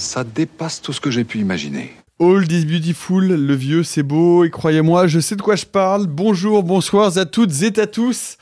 Ça dépasse tout ce que j'ai pu imaginer. Old is beautiful, le vieux c'est beau, et croyez-moi, je sais de quoi je parle. Bonjour, bonsoir à toutes et à tous.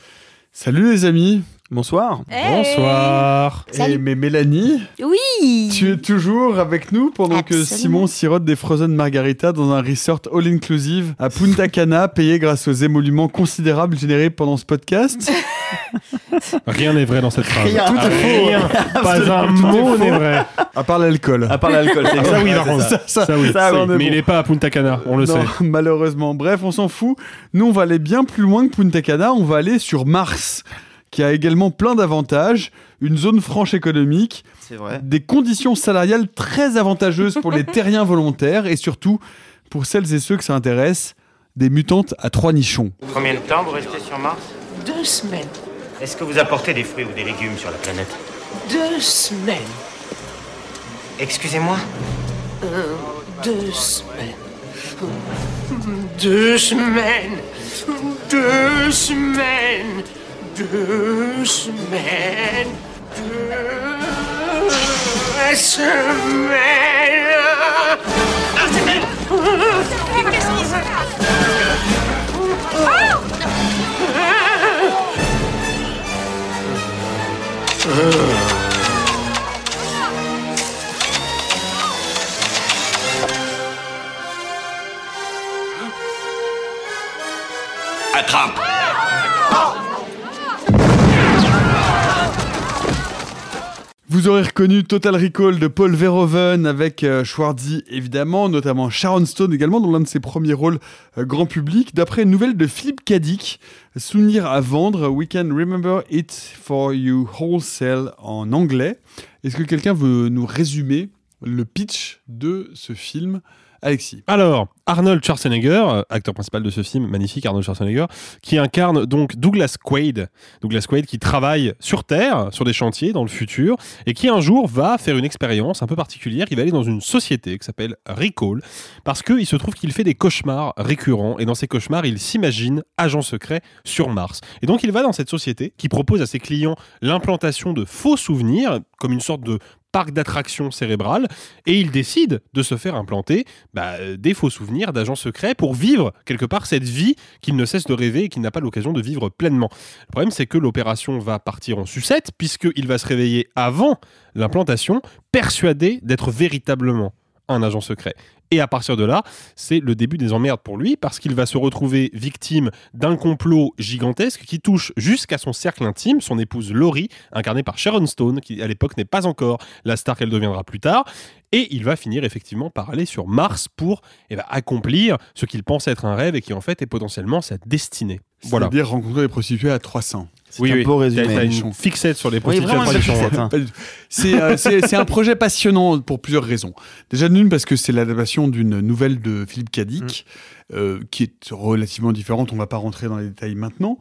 Salut les amis. Bonsoir. Hey. Bonsoir. Et mais Mélanie, Oui. tu es toujours avec nous pendant que. Simon sirote des frozen margarita dans un resort all-inclusive à Punta Cana, payé grâce aux émoluments considérables générés pendant ce podcast. Rien n'est vrai dans cette phrase. Rien. Tout est faux. Rien. Pas un mot n'est vrai. À part l'alcool. À part l'alcool. Ah, ça oui, par contre. ça, ça, Ça oui. ça, Mais il bon. est pas à Punta Cana, on le non, sait. malheureusement. Bref, on s'en fout. Nous, on va aller bien plus loin que Punta Cana. On va aller sur Mars, qui a également plein d'avantages. Une zone franche économique, C'est vrai. des conditions salariales très avantageuses pour les terriens volontaires et surtout, pour celles et ceux que ça intéresse, des mutantes à trois nichons. Combien de temps vous restez sur Mars? Deux semaines. Est-ce que vous apportez des fruits ou des légumes sur la planète Deux semaines. Excusez-moi Euh, deux semaines. Deux semaines. Deux semaines. Deux semaines. Deux semaines. Ah, c'est Qu'est-ce qui se Attrape Vous aurez reconnu Total Recall de Paul Verhoeven avec euh, évidemment, notamment Sharon Stone également dans l'un de ses premiers rôles euh, grand public. D'après une nouvelle de Philippe Cadic, Souvenir à vendre, We Can Remember It for You Wholesale en anglais. Est-ce que quelqu'un veut nous résumer le pitch de ce film? Alexis. Alors, Arnold Schwarzenegger, euh, acteur principal de ce film, magnifique Arnold Schwarzenegger, qui incarne donc Douglas Quaid. Douglas Quaid qui travaille sur Terre, sur des chantiers dans le futur, et qui un jour va faire une expérience un peu particulière. Il va aller dans une société qui s'appelle Recall, parce qu'il se trouve qu'il fait des cauchemars récurrents, et dans ces cauchemars, il s'imagine agent secret sur Mars. Et donc, il va dans cette société qui propose à ses clients l'implantation de faux souvenirs, comme une sorte de parc d'attractions cérébrales et il décide de se faire implanter bah, euh, des faux souvenirs d'agents secrets pour vivre quelque part cette vie qu'il ne cesse de rêver et qu'il n'a pas l'occasion de vivre pleinement. Le problème c'est que l'opération va partir en sucette puisqu'il va se réveiller avant l'implantation persuadé d'être véritablement un agent secret. Et à partir de là, c'est le début des emmerdes pour lui parce qu'il va se retrouver victime d'un complot gigantesque qui touche jusqu'à son cercle intime, son épouse Laurie, incarnée par Sharon Stone, qui à l'époque n'est pas encore la star qu'elle deviendra plus tard. Et il va finir effectivement par aller sur Mars pour eh ben, accomplir ce qu'il pense être un rêve et qui en fait est potentiellement sa destinée. C'est-à-dire rencontrer les prostituées à 300. Oui, un oui. beau résumé. T'as- t'as une fixette sur les Oui, prostituées hein. C'est euh, c'est- c'est un projet passionnant pour plusieurs raisons. Déjà d'une parce que c'est l'adaptation d'une nouvelle de Philippe Cadic. euh, qui est relativement différente, on va pas rentrer dans les détails maintenant,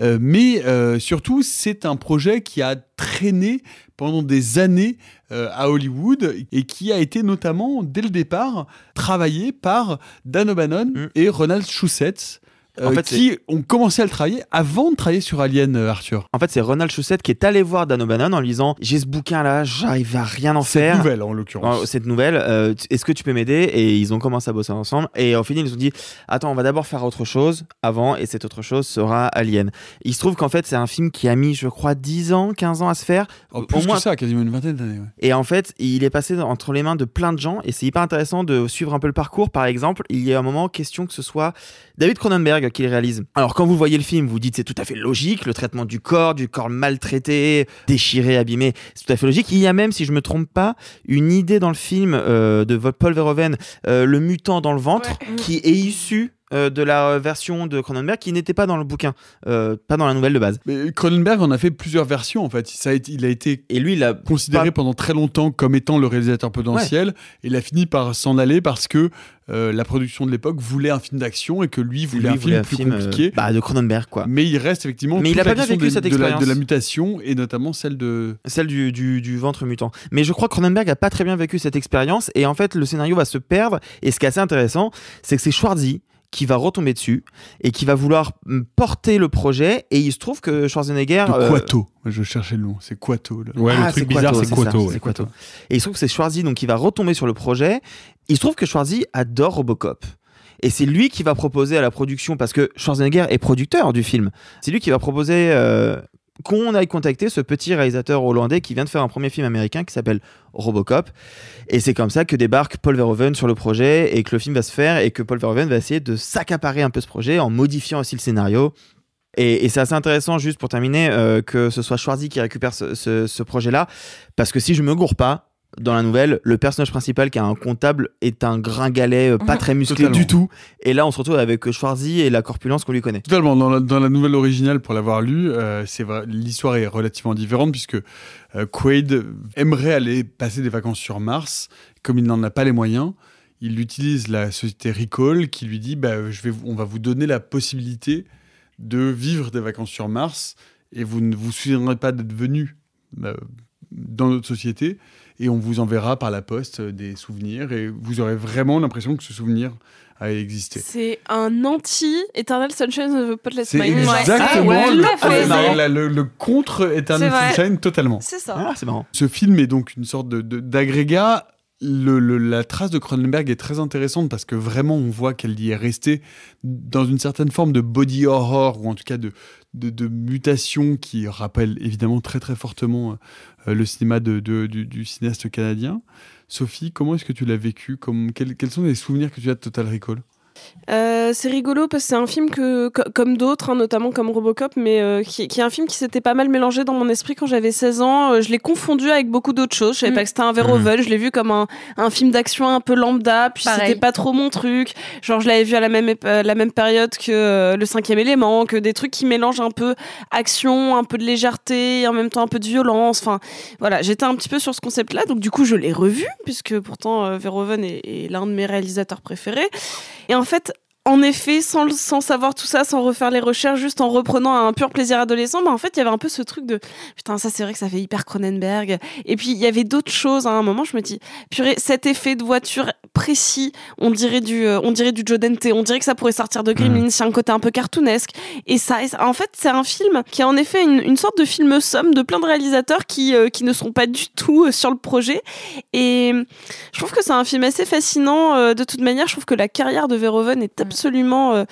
Euh, mais euh, surtout c'est un projet qui a traîné pendant des années euh, à Hollywood et qui a été notamment dès le départ travaillé par Dan O'Bannon et Ronald Shusett, euh, En fait, qui ont commencé à le travailler avant de travailler sur Alien, euh, Arthur. En fait, c'est Ronald Shusett qui est allé voir Dan O'Bannon en lui disant J'ai ce bouquin là, j'arrive à rien en faire. Cette nouvelle, en l'occurrence. Euh, Cette nouvelle, euh, est-ce que tu peux m'aider? Et ils ont commencé à bosser ensemble. Et au final, ils ont dit Attends, on va d'abord faire autre chose avant, et cette autre chose sera Alien. Il se trouve qu'en fait, c'est un film qui a mis, je crois, 10 ans, 15 ans à se faire. Oh, plus que ça, quasiment une vingtaine d'années. ouais. Et en fait, il est passé entre les mains de plein de gens et c'est hyper intéressant de suivre un peu le parcours. Par exemple, il y a un moment question que ce soit David Cronenberg qui le réalise. Alors quand vous voyez le film, vous dites c'est tout à fait logique, le traitement du corps, du corps maltraité, déchiré, abîmé, c'est tout à fait logique. Il y a même, si je me trompe pas, une idée dans le film euh, de Paul Verhoeven, euh, le mutant dans le ventre, qui est issu euh, de la version de Cronenberg qui n'était pas dans le bouquin, euh, pas dans la nouvelle de base. Mais Cronenberg en a fait plusieurs versions en fait. Ça a été- il a été Et lui, il a considéré pas- pendant très longtemps comme étant le réalisateur potentiel. Et il a fini par s'en aller parce que euh, la production de l'époque voulait un film d'action et que lui voulait Lui un voulait film un plus film, compliqué. bah, de Cronenberg quoi. Mais il reste effectivement Mais il a la pas bien vécu de, cette de la, de la expérience. mutation et notamment celle de celle du, du, du ventre mutant. Mais je crois que Cronenberg a pas très bien vécu cette expérience et en fait le scénario va se perdre et ce qui est assez intéressant c'est que c'est Schwarzy qui va retomber dessus et qui va vouloir mm, porter le projet et il se trouve que Schwarzenegger de euh, Quato. Je cherchais le nom. C'est Quato. le- Ouais, ah, le truc bizarre, c'est ça, Quato. ouais. c'est Quato. Et il se trouve que c'est Schwarzy donc qui va retomber sur le projet. Il se trouve que Schwarzy adore Robocop. Et c'est lui qui va proposer à la production, parce que Schwarzenegger est producteur du film, c'est lui qui va proposer euh, qu'on aille contacter ce petit réalisateur hollandais qui vient de faire un premier film américain qui s'appelle Robocop. Et c'est comme ça que débarque Paul Verhoeven sur le projet et que le film va se faire et que Paul Verhoeven va essayer de s'accaparer un peu ce projet en modifiant aussi le scénario. Et, c'est assez intéressant, juste pour terminer, euh, que ce soit Schwarzy qui récupère ce, ce- ce projet-là, parce que si je me gourre pas, dans la nouvelle, le personnage principal qui a un comptable est un gringalet euh, pas très musclé Totalement. du tout. Et là, on se retrouve avec Schwarzy et la corpulence qu'on lui connaît. Totalement. Dans la, dans la nouvelle originale, pour l'avoir lu, euh, c'est vrai, l'histoire est relativement différente puisque euh, Quaid aimerait aller passer des vacances sur Mars. Comme il n'en a pas les moyens, il utilise la société Recall qui lui dit bah, je vais, vous- on va vous donner la possibilité de vivre des vacances sur Mars et vous ne vous souviendrez pas d'être venu euh, dans notre société et on vous enverra par la poste euh, des souvenirs et vous aurez vraiment l'impression que ce souvenir a existé. C'est un anti-Eternal Sunshine of the Spotless C'est Mind. exactement Ah ouais, le, la- la- le- le contre Eternal. Sunshine totalement. C'est ça. Ah, c'est marrant. Ce film est donc une sorte de- de- d'agrégat. Le- le- la trace de Cronenberg est très intéressante parce que vraiment on voit qu'elle y est restée dans une certaine forme de body horror ou en tout cas de, de, de mutation qui rappelle évidemment très très fortement euh, le cinéma de, du, cinéaste canadien. Sophie, comment est-ce que tu l'as vécu? Comme, quels sont les souvenirs que tu as de Total Recall? Euh, c'est rigolo parce que c'est un film que, co- comme d'autres, hein, notamment comme Robocop, mais euh, qui, qui est un film qui s'était pas mal mélangé dans mon esprit quand j'avais 16 ans. Euh, je l'ai confondu avec beaucoup d'autres choses. Je savais Mm. pas que c'était un Verhoeven. Je l'ai vu comme un, un film d'action un peu lambda. Puis Pareil. c'était pas trop mon truc. Genre, je l'avais vu à la même, ép- la même période que euh, Le Cinquième Élément, que des trucs qui mélangent un peu action, un peu de légèreté, et en même temps un peu de violence. Enfin, voilà, j'étais un petit peu sur ce concept-là. Donc, du coup, je l'ai revu, puisque pourtant, euh, Verhoeven est, est l'un de mes réalisateurs préférés. Et en fait, fait, en effet, sans, le- sans savoir tout ça, sans refaire les recherches, juste en reprenant un pur plaisir adolescent, bah en fait, il y avait un peu ce truc de putain, ça c'est vrai que ça fait hyper Cronenberg. Et puis il y avait d'autres choses. hein. À un moment, je me dis purée, cet effet de voiture précis, on dirait du, euh, on dirait du Joe Dante, on dirait que ça pourrait sortir de Gremlins. C'est un côté un peu cartoonesque. Et ça, et ça- en fait, c'est un film qui a en effet une, une sorte de film somme de plein de réalisateurs qui, euh, qui ne sont pas du tout euh, sur le projet. Et je trouve que c'est un film assez fascinant. euh, de toute manière, je trouve que la carrière de Verhoeven est absolument euh,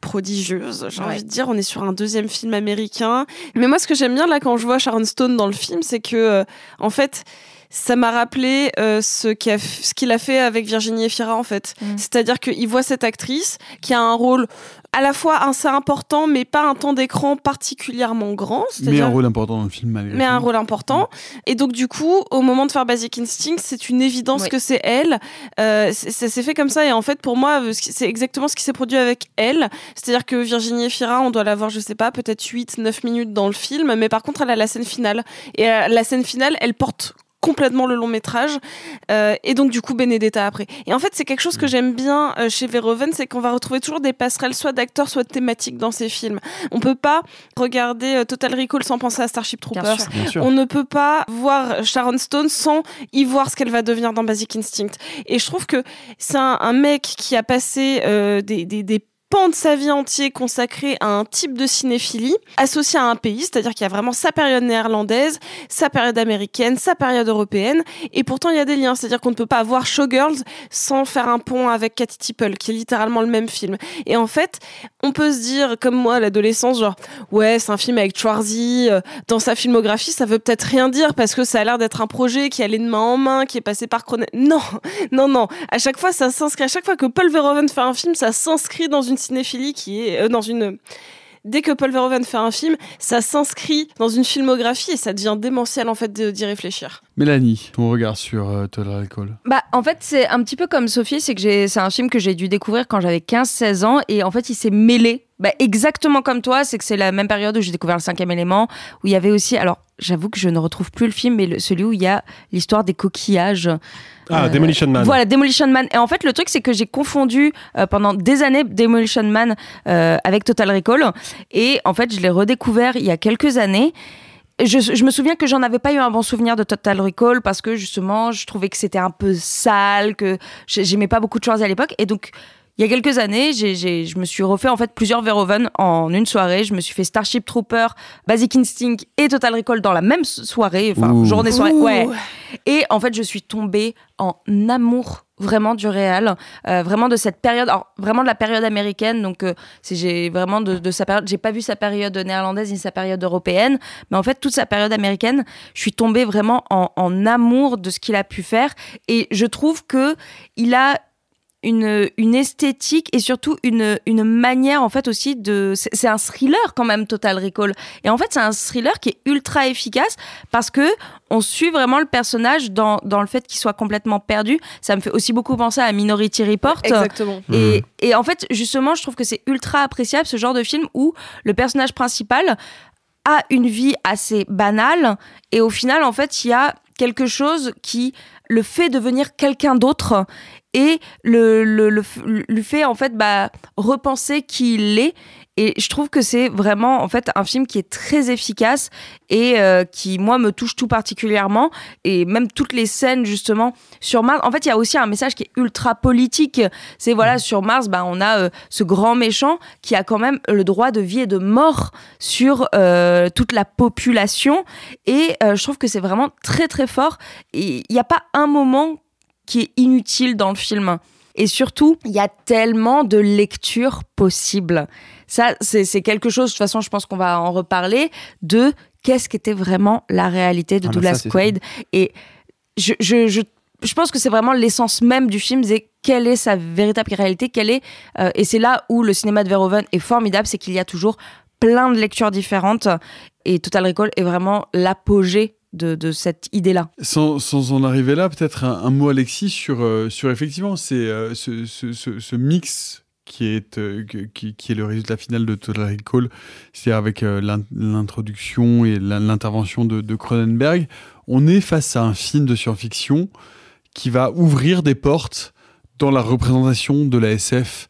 prodigieuse. J'ai Ouais. envie de dire, on est sur un deuxième film américain. Mais moi, ce que j'aime bien là quand je vois Sharon Stone dans le film, c'est que, euh, en fait, ça m'a rappelé euh, ce qu'il a, fait avec Virginie Efira en fait. C'est-à-dire qu'il voit cette actrice qui a un rôle à la fois assez important, mais pas un temps d'écran particulièrement grand. Mais un rôle important dans le film malgré mais tout. un rôle important. Et donc, du coup, au moment de faire Basic Instinct, c'est une évidence que c'est elle. Euh, ça s'est fait comme ça. Et en fait, pour moi, euh, c'est exactement ce qui s'est produit avec elle. C'est-à-dire que Virginie Efira, on doit la voir, je sais pas, peut-être 8, 9 minutes dans le film. Mais par contre, elle a la scène finale. Et euh, la scène finale, elle porte complètement le long métrage Euh, et donc du coup Benedetta après. Et en fait c'est quelque chose que j'aime bien euh, chez Verhoeven c'est qu'on va retrouver toujours des passerelles soit d'acteurs soit de thématiques dans ses films. On peut pas regarder euh, Total Recall sans penser à Starship Troopers. sûr. Bien sûr. on ne peut pas voir Sharon Stone sans y voir ce qu'elle va devenir dans Basic Instinct. Et je trouve que c'est un, un mec qui a passé euh, des, des, des pan de sa vie entier consacré à un type de cinéphilie associé à un pays, c'est-à-dire qu'il y a vraiment sa période néerlandaise, sa période américaine, sa période européenne, et pourtant il y a des liens, c'est-à-dire qu'on ne peut pas voir Showgirls sans faire un pont avec Cathy Tipple, qui est littéralement le même film. Et en fait, on peut se dire, comme moi à l'adolescence, genre, ouais, c'est un film avec Schwarzy, euh, dans sa filmographie, ça veut peut-être rien dire parce que ça a l'air d'être un projet qui allait de main en main, qui est passé par Cronen. Non, non, non. À chaque fois, ça s'inscrit, à chaque fois que Paul Verhoeven fait un film, ça s'inscrit dans une cinéphilie qui est euh, dans une dès que Paul Verhoeven fait un film, ça s'inscrit dans une filmographie et ça devient démentiel en fait d'y réfléchir. Mélanie, ton regard sur euh, Total Recall Bah en fait c'est un petit peu comme Sophie, c'est que j'ai c'est un film que j'ai dû découvrir quand j'avais 15-16 ans et en fait il s'est mêlé bah, exactement comme toi, c'est que c'est la même période où j'ai découvert le cinquième élément, où il y avait aussi, alors j'avoue que je ne retrouve plus le film, mais le- celui où il y a l'histoire des coquillages. Ah, Euh, Demolition Man. Voilà, Demolition Man. Et en fait, le truc, c'est que j'ai confondu euh, pendant des années Demolition Man euh, avec Total Recall. Et en fait, je l'ai redécouvert il y a quelques années. Je, je me souviens que j'en avais pas eu un bon souvenir de Total Recall parce que justement, je trouvais que c'était un peu sale, que j'ai- j'aimais pas beaucoup de choses à l'époque. Et donc, il y a quelques années, je me suis refait en fait plusieurs Verhoeven en une soirée. Je me suis fait Starship Trooper, Basic Instinct et Total Recall dans la même soirée, enfin Ouh. journée soirée. Ouh. Ouais. Et en fait, je suis tombée en amour vraiment du réel, euh, vraiment de cette période, alors vraiment de la période américaine. Donc, euh, c'est j'ai vraiment de, de sa période. J'ai pas vu sa période néerlandaise ni sa période européenne, mais en fait toute sa période américaine, je suis tombée vraiment en, en amour de ce qu'il a pu faire. Et je trouve que il a une, une esthétique et surtout une, une manière en fait aussi de c'est un thriller quand même Total Recall. Et en fait c'est un thriller qui est ultra efficace parce que on suit vraiment le personnage dans, dans le fait qu'il soit complètement perdu. Ça me fait aussi beaucoup penser à Minority Report. Exactement. et, et en fait justement je trouve que c'est ultra appréciable ce genre de film où le personnage principal a une vie assez banale et au final en fait il y a quelque chose qui le fait devenir quelqu'un d'autre et le, le, lui fait en fait bah, repenser qui il est et je trouve que c'est vraiment en fait un film qui est très efficace et euh, qui moi me touche tout particulièrement. Et même toutes les scènes justement sur Mars. En fait il y a aussi un message qui est ultra politique. C'est voilà sur Mars bah on a euh, ce grand méchant qui a quand même le droit de vie et de mort sur euh, toute la population. Et je trouve que c'est vraiment très très fort. Et il n'y a pas un moment qui est inutile dans le film et surtout, il y a tellement de lectures possibles. Ça, c'est quelque chose, de toute façon, je pense qu'on va en reparler, de qu'est-ce qu'était vraiment la réalité de Ah, Douglas ça, Quaid. Et je, je, je, je pense que c'est vraiment l'essence même du film, c'est quelle est sa véritable réalité, quelle est... euh, et c'est là où le cinéma de Verhoeven est formidable, c'est qu'il y a toujours plein de lectures différentes. Et Total Recall est vraiment l'apogée de, cette idée-là. Sans, en arriver là, peut-être un, mot, Alexis, sur, euh, sur effectivement c'est, euh, ce, mix qui est, euh, qui, est le résultat final de Total Recall, c'est-à-dire avec l'in- l'introduction et l'intervention de, de Cronenberg. On est face à un film de science-fiction qui va ouvrir des portes dans la représentation de la SF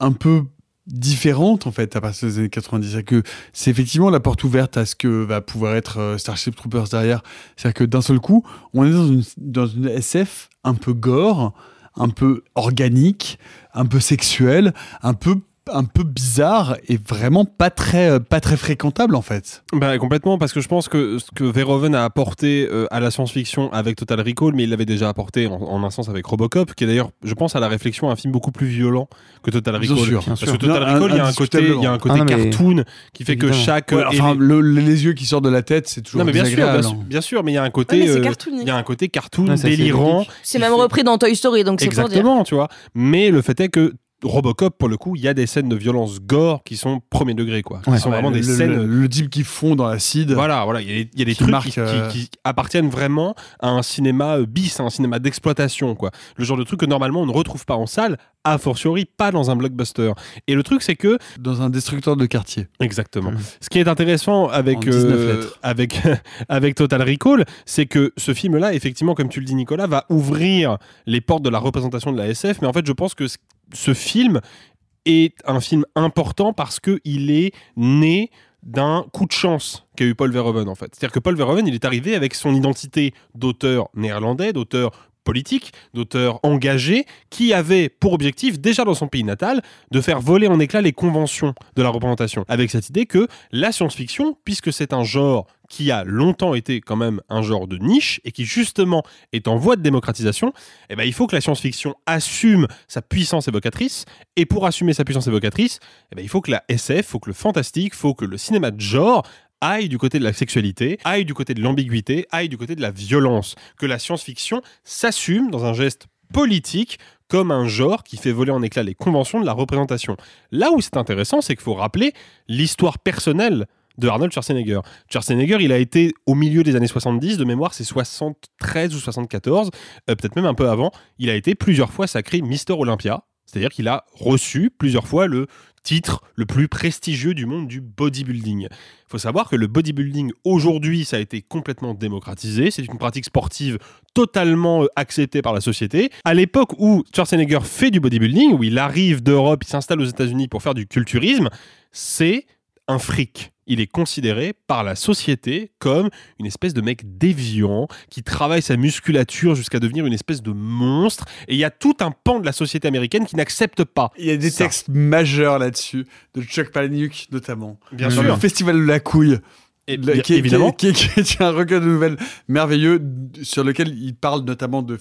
un peu différente en fait à partir des années 90 C'est-à-dire que c'est effectivement la porte ouverte à ce que va pouvoir être euh, Starship Troopers derrière. C'est-à-dire que d'un seul coup on est dans une, dans une SF un peu gore un peu organique un peu sexuelle un peu un peu bizarre et vraiment pas très euh, pas très fréquentable en fait Bah, complètement, parce que je pense que ce que Verhoeven a apporté euh, à la science-fiction avec Total Recall, mais il l'avait déjà apporté en, en un sens avec Robocop, qui est d'ailleurs, je pense, à la réflexion, un film beaucoup plus violent que Total Bien Recall. sûr, parce bien que sûr. Total Non, Recall, il y a un côté, il y a un côté Ah cartoon qui fait que chaque. Ouais, enfin le- les yeux qui sortent de la tête c'est toujours non mais bien sûr, bien sûr, hein. bien sûr, mais il y a un Ouais, côté, euh, cartoonique. il y a un côté cartoon Ouais, délirant. C'est même fait- repris dans Toy Story, donc c'est pour dire. Exactement, tu vois. Mais le fait est que Robocop, pour le coup, il y a des scènes de violence gore qui sont premier degré, quoi. Qui Ouais. sont Ouais, vraiment le, des le- scènes. le, le type qui fond dans l'acide Voilà, voilà, il y a, il y a des trucs qui, euh, qui- qui appartiennent vraiment à un cinéma euh, bis, à un cinéma d'exploitation, quoi. Le genre de truc que normalement on ne retrouve pas en salle, a fortiori pas dans un blockbuster. Et le truc, c'est que dans un destructeur de quartier Exactement. Mhm. Ce qui est intéressant avec 19 euh, avec avec Total Recall, c'est que ce film-là, effectivement, comme tu le dis, Nicolas, va ouvrir les portes de la représentation de la SF. Mais en fait, je pense que ce- ce film est un film important parce que il est né d'un coup de chance qu'a eu Paul Verhoeven en fait. C'est-à-dire que Paul Verhoeven, il est arrivé avec son identité d'auteur néerlandais, d'auteur politiques, d'auteurs engagés, qui avaient pour objectif, déjà dans son pays natal, de faire voler en éclats les conventions de la représentation, avec cette idée que la science-fiction, puisque c'est un genre qui a longtemps été quand même un genre de niche et qui justement est en voie de démocratisation, eh ben, il faut que la science-fiction assume sa puissance évocatrice. Et pour assumer sa puissance évocatrice, eh ben, il faut que la SF, faut que le fantastique, faut que le cinéma de genre aille du côté de la sexualité, aille du côté de l'ambiguïté, aille du côté de la violence. Que la science-fiction s'assume dans un geste politique comme un genre qui fait voler en éclats les conventions de la représentation. Là où c'est intéressant, c'est qu'il faut rappeler l'histoire personnelle de Arnold Schwarzenegger. Schwarzenegger, il a été au milieu des années 70, de mémoire c'est 73 ou 74, euh, peut-être même un peu avant, il a été plusieurs fois sacré Mister Olympia, c'est-à-dire qu'il a reçu plusieurs fois le titre le plus prestigieux du monde du bodybuilding. Il faut savoir que le bodybuilding aujourd'hui, ça a été complètement démocratisé. C'est une pratique sportive totalement euh, acceptée par la société. À l'époque où Schwarzenegger fait du bodybuilding, où il arrive d'Europe, il s'installe aux États-Unis pour faire du culturisme, c'est un fric. Il est considéré par la société comme une espèce de mec déviant qui travaille sa musculature jusqu'à devenir une espèce de monstre. Et il y a tout un pan de la société américaine qui n'accepte pas. Il y a des ça. textes majeurs là-dessus, de Chuck Palahniuk notamment. Bien Dans sûr. Le Festival de la couille. Et Le- qui, est- évidemment. qui qui qui un recueil de nouvelles merveilleux sur lequel il parle notamment de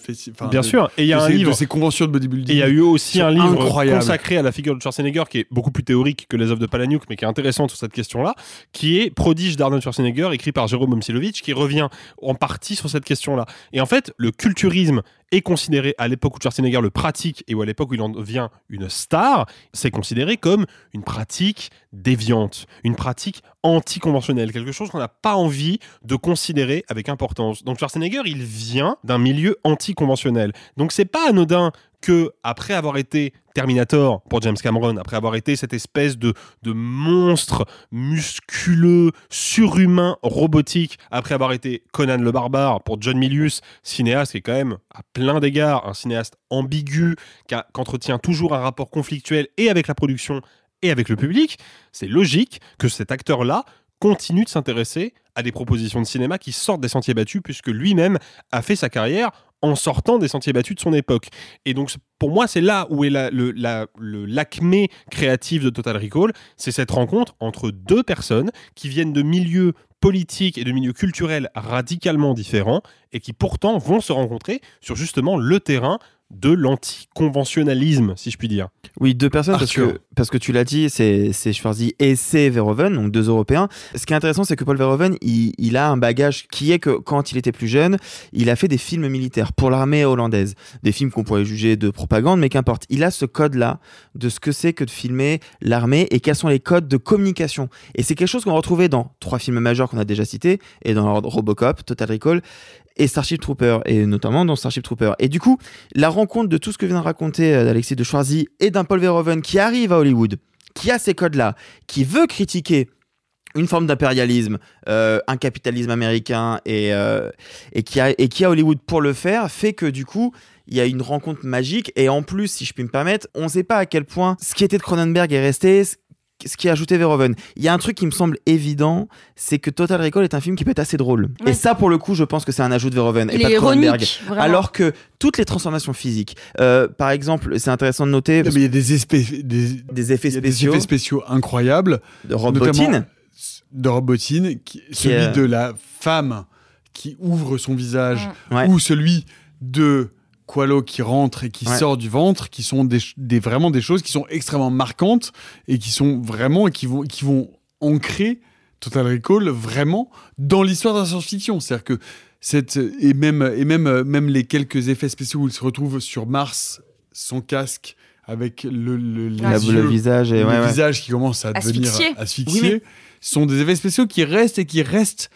Bien de- sûr. Et il y a un ces- livre. de ces conventions de bodybuilding. Et il y a eu aussi un livre incroyable. consacré à la figure de Schwarzenegger qui est beaucoup plus théorique que les œuvres de Palahniuk, mais qui est intéressant sur cette question-là, qui est Prodige d'Arnold Schwarzenegger, écrit par Jérôme Momsilovitch, qui revient en partie sur cette question-là. Et en fait, le culturisme est considéré à l'époque où Schwarzenegger le pratique et où à l'époque où il en devient une star, c'est considéré comme une pratique déviante, une pratique anticonventionnelle, quelque chose qu'on n'a pas envie de considérer avec importance. Donc Schwarzenegger, il vient d'un milieu anticonventionnel. Donc c'est pas anodin que après avoir été Terminator pour James Cameron, après avoir été cette espèce de, monstre musculeux, surhumain, robotique, après avoir été Conan le barbare pour John Milius, cinéaste qui est quand même à plein d'égards un cinéaste ambigu, qu'entretient toujours un rapport conflictuel et avec la production et avec le public, c'est logique que cet acteur-là continue de s'intéresser à des propositions de cinéma qui sortent des sentiers battus, puisque lui-même a fait sa carrière en sortant des sentiers battus de son époque. Et donc, pour moi, c'est là où est la- le, la- l'acmé créatif de Total Recall, c'est cette rencontre entre deux personnes qui viennent de milieux politiques et de milieux culturels radicalement différents et qui pourtant vont se rencontrer sur justement le terrain de l'anticonventionnalisme, si je puis dire. Oui, deux personnes, parce que, parce que tu l'as dit, c'est Schwarzy et c'est Verhoeven, donc deux Européens. Ce qui est intéressant, c'est que Paul Verhoeven, il, il a un bagage qui est que quand il était plus jeune, il a fait des films militaires pour l'armée hollandaise. Des films qu'on pourrait juger de propagande, mais qu'importe. Il a ce code-là de ce que c'est que de filmer l'armée et quels sont les codes de communication. Et c'est quelque chose qu'on retrouvait dans trois films majeurs qu'on a déjà cités, et dans Robocop, Total Recall, et Starship Trooper, et notamment dans Starship Trooper. Et du coup, la rencontre de tout ce que vient de raconter euh, Alexis de Schwarzy et d'un Paul Verhoeven qui arrive à Hollywood, qui a ces codes-là, qui veut critiquer une forme d'impérialisme, euh, un capitalisme américain et, euh, et, qui a, Hollywood pour le faire, fait que du coup, il y a une rencontre magique. Et en plus, si je puis me permettre, on ne sait pas à quel point ce qui était de Cronenberg est resté, ce qui a ajouté Verhoeven. Il y a un truc qui me semble évident, c'est que Total Recall est un film qui peut être assez drôle. Ouais. Et ça, pour le coup, je pense que c'est un ajout de Verhoeven Il et pas de Cronenberg. Alors que toutes les transformations physiques, euh, par exemple, c'est intéressant de noter Mais il y a des, espèces, des, des effets il y a des spéciaux effets spéciaux incroyables. de Rob notamment Bottin. De Rob Bottin, qui- celui est- de la femme qui ouvre son visage, Ouais. ou celui de Qualo qui rentre et qui Ouais. sort du ventre, qui sont des, vraiment des choses qui sont extrêmement marquantes et qui sont vraiment et qui vont, qui vont ancrer Total Recall vraiment dans l'histoire de la science-fiction. C'est-à-dire que cette, et même, et même, même les quelques effets spéciaux où il se retrouve sur Mars sans casque avec le, le, les La- yeux, le visage et le ouais, ouais. visage qui commence à devenir Asphyxié. asphyxié, Oui, mais- sont des effets spéciaux qui restent et qui restent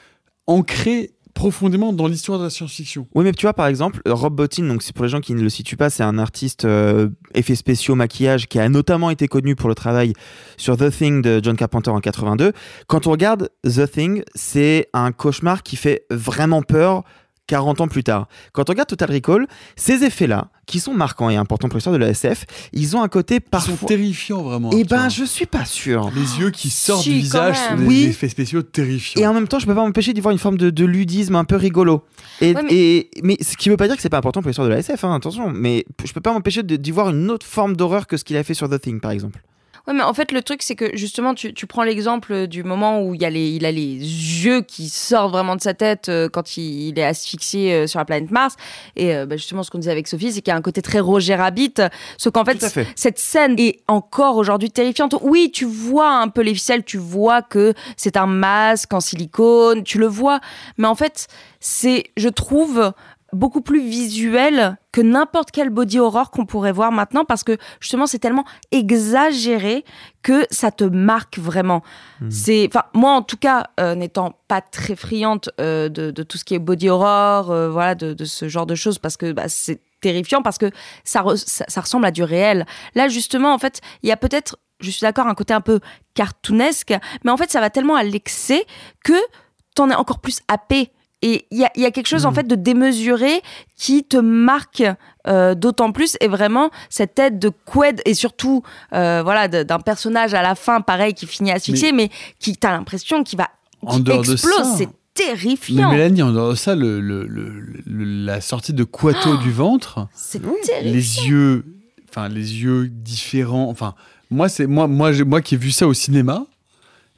ancrés profondément dans l'histoire de la science-fiction. Oui, mais tu vois, par exemple, Rob Bottin, donc c'est pour les gens qui ne le situent pas, c'est un artiste euh, effets spéciaux, maquillage, qui a notamment été connu pour le travail sur The Thing de John Carpenter en 82. Quand on regarde The Thing, c'est un cauchemar qui fait vraiment peur 40 ans plus tard. Quand on regarde Total Recall, ces effets-là, qui sont marquants et importants pour l'histoire de la SF, ils ont un côté parfois... Ils sont terrifiants, vraiment. Eh ben, je suis pas sûr. Les yeux qui sortent Si, du visage sont des Oui. effets spéciaux terrifiants. Et en même temps, je peux pas m'empêcher d'y voir une forme de, de ludisme un peu rigolo. Et, Ouais, mais- et- mais ce qui veut pas dire que c'est pas important pour l'histoire de la SF, hein, attention. Mais je peux pas m'empêcher de- d'y voir une autre forme d'horreur que ce qu'il a fait sur The Thing, par exemple. Ouais, mais en fait, le truc, c'est que justement, tu, tu prends l'exemple du moment où il, y a les, il a les yeux qui sortent vraiment de sa tête euh, quand il, il est asphyxié euh, sur la planète Mars. Et euh, bah, justement, ce qu'on disait avec Sophie, c'est qu'il y a un côté très Roger Rabbit. Sauf qu'en fait, fait. cette scène est encore aujourd'hui terrifiante. Oui, tu vois un peu les ficelles, tu vois que c'est un masque en silicone, tu le vois. Mais en fait, c'est, je trouve, beaucoup plus visuel que n'importe quel body horror qu'on pourrait voir maintenant parce que justement c'est tellement exagéré que ça te marque vraiment. C'est, enfin moi en tout cas euh, n'étant pas très friande euh, de, de tout ce qui est body horror, euh, voilà de, de ce genre de choses parce que bah, c'est terrifiant parce que ça, re- ça ça ressemble à du réel. Là justement en fait il y a peut-être je suis d'accord un côté un peu cartoonesque mais en fait ça va tellement à l'excès que t'en es encore plus happé. Et il y a, il y a quelque chose en fait de démesuré qui te marque euh, d'autant plus et vraiment cette tête de Qued et surtout euh, voilà de- d'un personnage à la fin pareil qui finit asphyxié mais, qui t'as l'impression qu'il va En qui dehors de explose ça- c'est Mais terrifiant Mélanie, en dehors de ça, le, le- le- la sortie de Quato du ventre, c'est les yeux, enfin les yeux différents. Enfin, moi c'est moi, moi, moi qui ai vu ça au cinéma.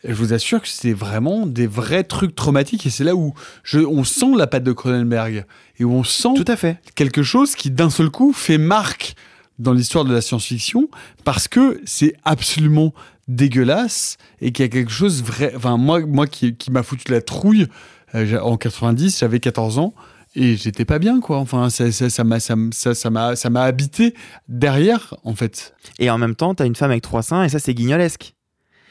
Je vous assure que c'est vraiment des vrais trucs traumatiques et c'est là où je, on sent la patte de Cronenberg et où on sent Tout à fait. quelque chose qui d'un seul coup fait marque dans l'histoire de la science-fiction parce que c'est absolument dégueulasse et qu'il y a quelque chose vrai. Enfin, moi, moi qui, qui m'a foutu la trouille euh, en 90, j'avais 14 ans et j'étais pas bien, quoi. Enfin, ça ça- ça m'a ça, ça, ça m'a habité derrière, en fait. Et en même temps, t'as une femme avec trois seins et ça, c'est guignolesque.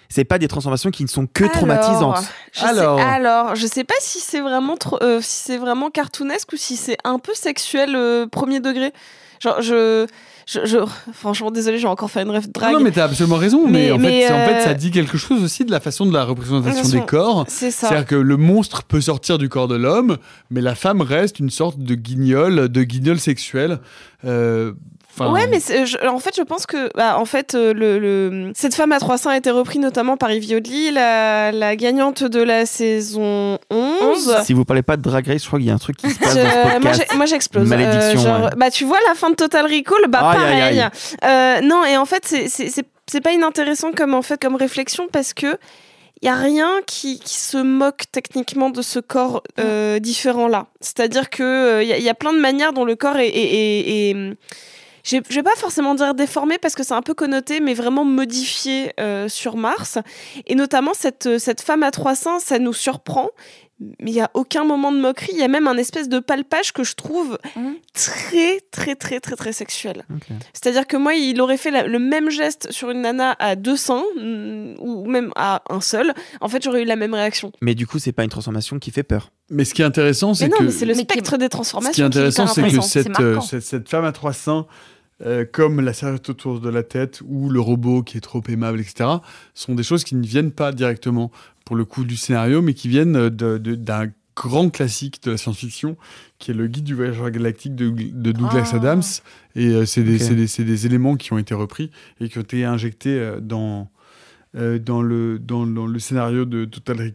C'est pas des transformations qui ne sont que Alors, traumatisantes. Je Alors. sais, alors, je sais pas si c'est vraiment trop, euh, si c'est vraiment cartoonesque ou si c'est un peu sexuel euh, premier degré. Genre, je, je, je- franchement, désolé, j'ai encore fait une rêve drague. Non, mais t'as absolument raison. Mais, Mais- en, mais, fait, en fait, euh, ça dit quelque chose aussi de la façon de la représentation Façon- des corps. C'est ça. C'est-à-dire que le monstre peut sortir du corps de l'homme, mais la femme reste une sorte de guignol, de guignol sexuel. Euh, enfin, Ouais, mais je- en fait, je pense que, bah, en fait, euh, le, le- cette femme à trois seins a été reprise notamment par Ivy Odley, la, la gagnante de la saison 11. Si vous parlez pas de Drag Race, je crois qu'il y a un truc qui se passe Je- dans ce moi, podcast. j'ai- moi, j'explose. Malédiction, Euh, genre, ouais. Bah, tu vois la fin de Total Recall, bah Aïe, pareil. aïe, aïe. Euh, non, et en fait, c'est- pas inintéressant comme en fait comme réflexion parce que il y a rien qui, qui se moque techniquement de ce corps euh, différent là. C'est-à-dire que euh, il y, a- il y a plein de manières dont le corps est, est- est- est- je je vais pas forcément dire déformé parce que c'est un peu connoté, mais vraiment modifié euh, sur Mars. Et notamment cette, cette femme à trois seins, ça nous surprend. Mais il y a aucun moment de moquerie. Il y a même un espèce de palpage que je trouve très, très, très, très, très sexuel. C'est-à-dire que moi, il aurait fait la- le même geste sur une nana à deux seins, mm, ou même à un seul. En fait, j'aurais eu la même réaction. Mais du coup, c'est pas une transformation qui fait peur. Mais ce qui est intéressant, c'est non, que mais c'est le Mais qui- spectre des ce transformations. qui est intéressant, c'est que cette, euh, cette, cette femme à trois seins, euh, comme la serviette autour de la tête ou le robot qui est trop aimable, etc., sont des choses qui ne viennent pas directement pour le coup du scénario, mais qui viennent de- d'un grand classique de la science-fiction, qui est le guide du voyageur galactique de, de Douglas Ah. Adams. Et euh, c'est des, éléments qui ont été repris et qui ont été injectés euh, dans, euh, dans, le, dans, dans le scénario de Total Recall.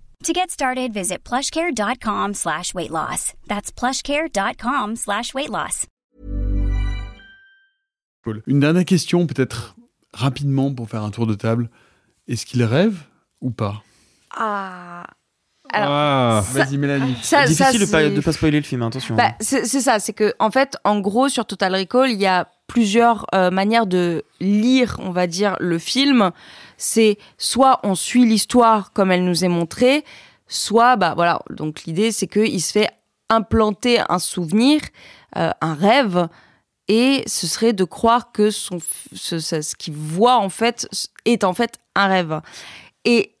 To get started, visit plushcare.com slash weight loss. That's plushcare.com slash weight loss. Cool. Une dernière question, peut-être rapidement pour faire un tour de table. Est-ce qu'il rêve ou pas? Ah. Ah, Vas-y, Mélanie. ça- Difficile ça, de de pas spoiler le film, hein, attention. Bah, c'est c'est ça, c'est que en fait, en gros, sur Total Recall, il y a plusieurs euh, manières de lire, on va dire, le film. C'est soit on suit l'histoire comme elle nous est montrée, soit, bah voilà, donc l'idée c'est qu'il se fait implanter un souvenir, euh, un rêve, et ce serait de croire que ce- ce qu'il voit en fait est en fait un rêve. Et